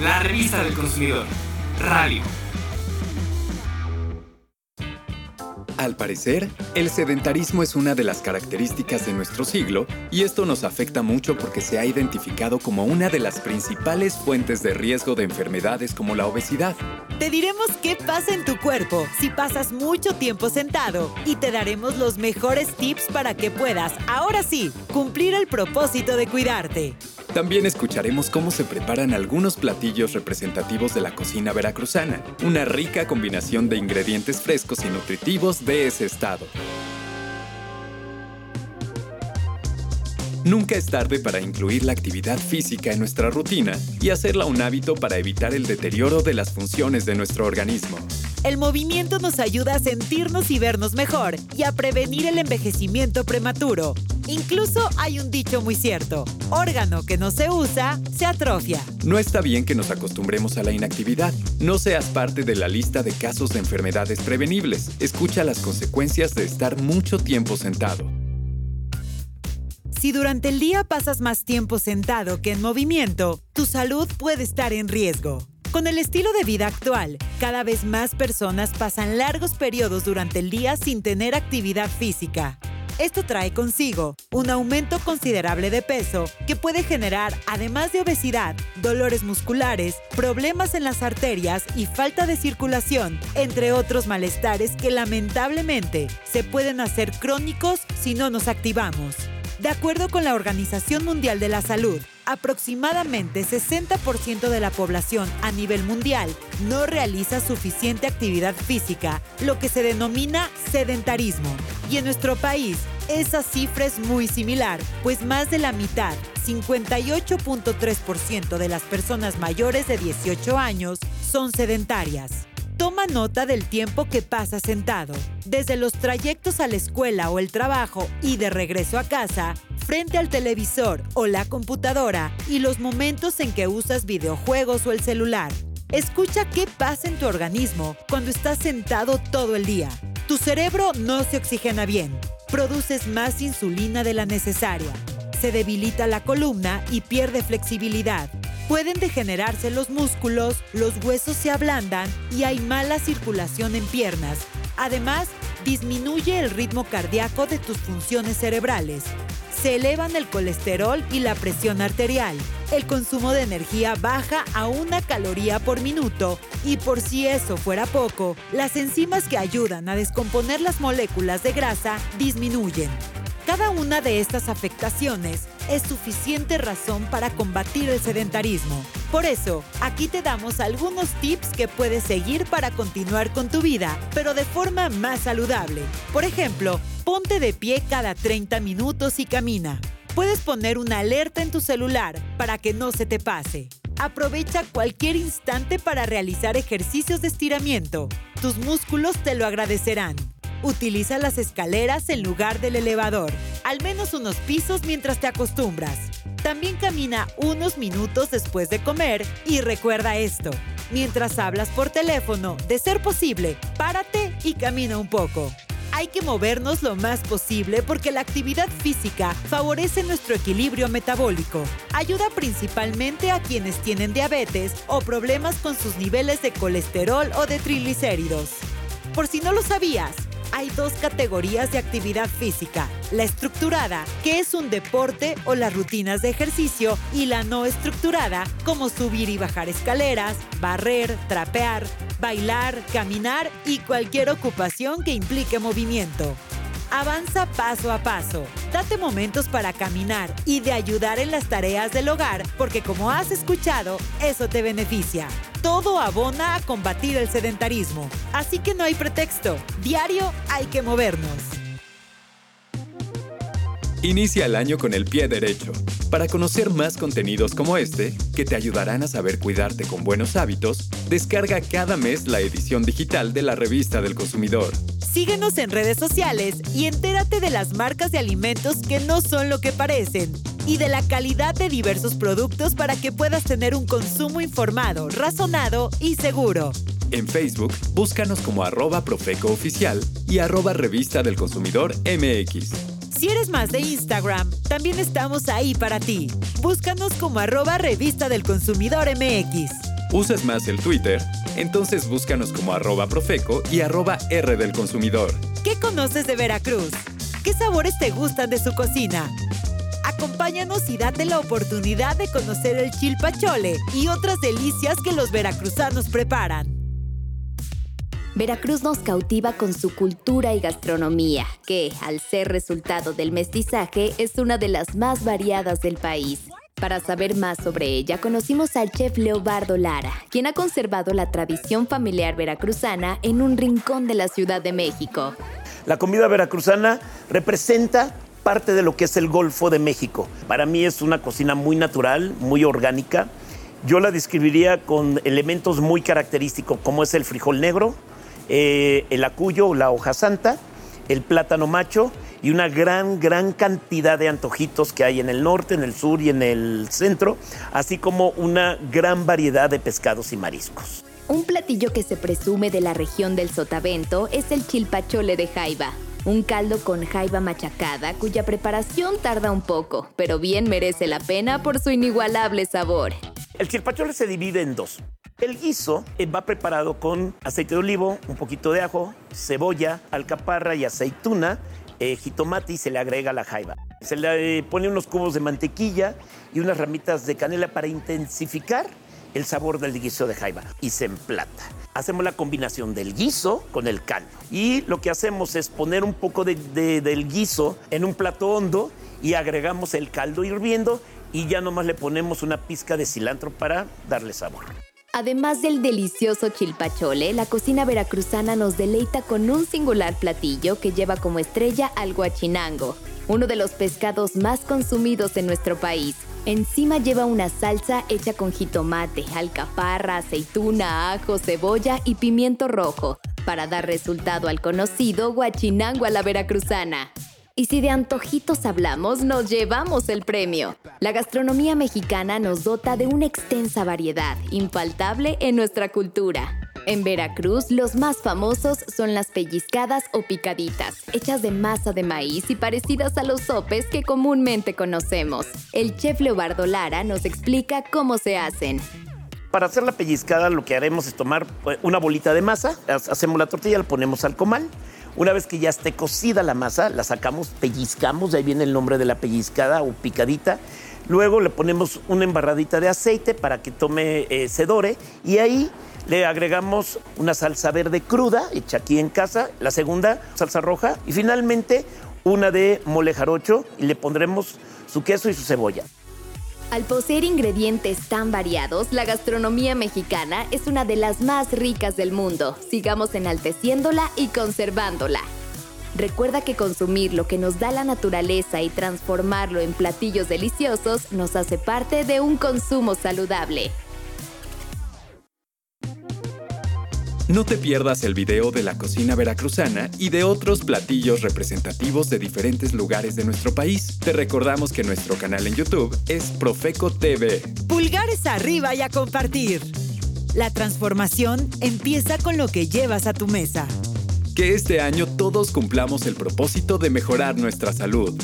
La revista del consumidor. Radio. Al parecer, el sedentarismo es una de las características de nuestro siglo y esto nos afecta mucho porque se ha identificado como una de las principales fuentes de riesgo de enfermedades como la obesidad. Te diremos qué pasa en tu cuerpo si pasas mucho tiempo sentado y te daremos los mejores tips para que puedas, ahora sí, cumplir el propósito de cuidarte. También escucharemos cómo se preparan algunos platillos representativos de la cocina veracruzana, una rica combinación de ingredientes frescos y nutritivos de ese estado. Nunca es tarde para incluir la actividad física en nuestra rutina y hacerla un hábito para evitar el deterioro de las funciones de nuestro organismo. El movimiento nos ayuda a sentirnos y vernos mejor y a prevenir el envejecimiento prematuro. Incluso hay un dicho muy cierto, órgano que no se usa, se atrofia. No está bien que nos acostumbremos a la inactividad. No seas parte de la lista de casos de enfermedades prevenibles. Escucha las consecuencias de estar mucho tiempo sentado. Si durante el día pasas más tiempo sentado que en movimiento, tu salud puede estar en riesgo. Con el estilo de vida actual, cada vez más personas pasan largos periodos durante el día sin tener actividad física. Esto trae consigo un aumento considerable de peso que puede generar, además de obesidad, dolores musculares, problemas en las arterias y falta de circulación, entre otros malestares que lamentablemente se pueden hacer crónicos si no nos activamos. De acuerdo con la Organización Mundial de la Salud, aproximadamente 60% de la población a nivel mundial no realiza suficiente actividad física, lo que se denomina sedentarismo. Y en nuestro país, esa cifra es muy similar, pues más de la mitad, 58.3% de las personas mayores de 18 años, son sedentarias. Toma nota del tiempo que pasa sentado, desde los trayectos a la escuela o el trabajo y de regreso a casa, frente al televisor o la computadora y los momentos en que usas videojuegos o el celular. Escucha qué pasa en tu organismo cuando estás sentado todo el día. Tu cerebro no se oxigena bien, produces más insulina de la necesaria, se debilita la columna y pierde flexibilidad Pueden degenerarse los músculos, los huesos se ablandan y hay mala circulación en piernas. Además, disminuye el ritmo cardíaco de tus funciones cerebrales. Se elevan el colesterol y la presión arterial. El consumo de energía baja a una caloría por minuto y por si eso fuera poco, las enzimas que ayudan a descomponer las moléculas de grasa disminuyen. Cada una de estas afectaciones es suficiente razón para combatir el sedentarismo. Por eso, aquí te damos algunos tips que puedes seguir para continuar con tu vida, pero de forma más saludable. Por ejemplo, ponte de pie cada 30 minutos y camina. Puedes poner una alerta en tu celular para que no se te pase. Aprovecha cualquier instante para realizar ejercicios de estiramiento. Tus músculos te lo agradecerán. Utiliza las escaleras en lugar del elevador, al menos unos pisos mientras te acostumbras. También camina unos minutos después de comer y recuerda esto. Mientras hablas por teléfono, de ser posible, párate y camina un poco. Hay que movernos lo más posible porque la actividad física favorece nuestro equilibrio metabólico. Ayuda principalmente a quienes tienen diabetes o problemas con sus niveles de colesterol o de triglicéridos. Por si no lo sabías, hay dos categorías de actividad física. La estructurada, que es un deporte o las rutinas de ejercicio, y la no estructurada, como subir y bajar escaleras, barrer, trapear, bailar, caminar y cualquier ocupación que implique movimiento. Avanza paso a paso. Date momentos para caminar y de ayudar en las tareas del hogar, porque como has escuchado, eso te beneficia. Todo abona a combatir el sedentarismo. Así que no hay pretexto. Diario hay que movernos. Inicia el año con el pie derecho. Para conocer más contenidos como este, que te ayudarán a saber cuidarte con buenos hábitos, descarga cada mes la edición digital de la revista del consumidor. Síguenos en redes sociales y entérate de las marcas de alimentos que no son lo que parecen y de la calidad de diversos productos para que puedas tener un consumo informado, razonado y seguro. En Facebook, búscanos como arroba Profeco Oficial y arroba Revista del Consumidor MX. Si eres más de Instagram, también estamos ahí para ti. Búscanos como arroba Revista del Consumidor MX. ¿Usas más el Twitter? Entonces búscanos como arroba Profeco y arroba R del Consumidor. ¿Qué conoces de Veracruz? ¿Qué sabores te gustan de su cocina? Acompáñanos y date la oportunidad de conocer el chilpachole y otras delicias que los veracruzanos preparan. Veracruz nos cautiva con su cultura y gastronomía, que, al ser resultado del mestizaje, es una de las más variadas del país. Para saber más sobre ella, conocimos al chef Leobardo Lara, quien ha conservado la tradición familiar veracruzana en un rincón de la Ciudad de México. La comida veracruzana representa parte de lo que es el Golfo de México. Para mí es una cocina muy natural, muy orgánica. Yo la describiría con elementos muy característicos como es el frijol negro, eh, el acuyo, la hoja santa, el plátano macho y una gran, gran cantidad de antojitos que hay en el norte, en el sur y en el centro, así como una gran variedad de pescados y mariscos. Un platillo que se presume de la región del Sotavento es el chilpachole de jaiba, un caldo con jaiba machacada cuya preparación tarda un poco, pero bien merece la pena por su inigualable sabor. El chilpachole se divide en dos. El guiso eh, va preparado con aceite de olivo, un poquito de ajo, cebolla, alcaparra y aceituna, eh, jitomate y se le agrega la jaiba. Se le eh, pone unos cubos de mantequilla y unas ramitas de canela para intensificar el sabor del guiso de jaiba y se emplata. Hacemos la combinación del guiso con el caldo y lo que hacemos es poner un poco del guiso en un plato hondo y agregamos el caldo hirviendo y ya nomás le ponemos una pizca de cilantro para darle sabor. Además del delicioso chilpachole, la cocina veracruzana nos deleita con un singular platillo que lleva como estrella al guachinango, uno de los pescados más consumidos en nuestro país. Encima lleva una salsa hecha con jitomate, alcaparra, aceituna, ajo, cebolla y pimiento rojo, para dar resultado al conocido guachinango la veracruzana. Y si de antojitos hablamos, nos llevamos el premio. La gastronomía mexicana nos dota de una extensa variedad, infaltable en nuestra cultura. En Veracruz, los más famosos son las pellizcadas o picaditas, hechas de masa de maíz y parecidas a los sopes que comúnmente conocemos. El chef Leobardo Lara nos explica cómo se hacen. Para hacer la pellizcada lo que haremos es tomar pues, una bolita de masa, hacemos la tortilla, la ponemos al comal, una vez que ya esté cocida la masa, la sacamos, pellizcamos, de ahí viene el nombre de la pellizcada o picadita. Luego le ponemos una embarradita de aceite para que tome eh, sedore y ahí le agregamos una salsa verde cruda, hecha aquí en casa, la segunda salsa roja y finalmente una de mole jarocho y le pondremos su queso y su cebolla. Al poseer ingredientes tan variados, la gastronomía mexicana es una de las más ricas del mundo. Sigamos enalteciéndola y conservándola. Recuerda que consumir lo que nos da la naturaleza y transformarlo en platillos deliciosos nos hace parte de un consumo saludable. No te pierdas el video de la cocina veracruzana y de otros platillos representativos de diferentes lugares de nuestro país. Te recordamos que nuestro canal en YouTube es Profeco TV. Pulgares arriba y a compartir. La transformación empieza con lo que llevas a tu mesa. Que este año todos cumplamos el propósito de mejorar nuestra salud.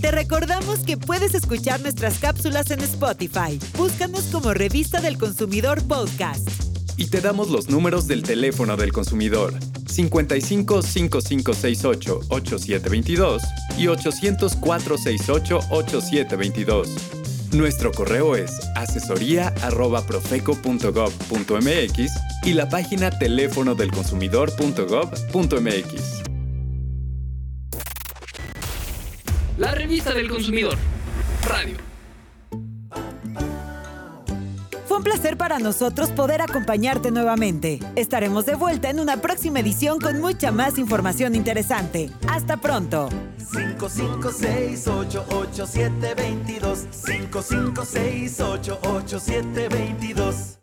Te recordamos que puedes escuchar nuestras cápsulas en Spotify. Búscanos como Revista del Consumidor Podcast y te damos los números del teléfono del consumidor 55 5568 8722 y 804 68 8722. Nuestro correo es asesoría@profeco.gov.mx y la página teléfono del consumidor.gov.mx. La revista del consumidor. Radio. Un placer para nosotros poder acompañarte nuevamente. Estaremos de vuelta en una próxima edición con mucha más información interesante. Hasta pronto. 556-887-22. 556-887-22.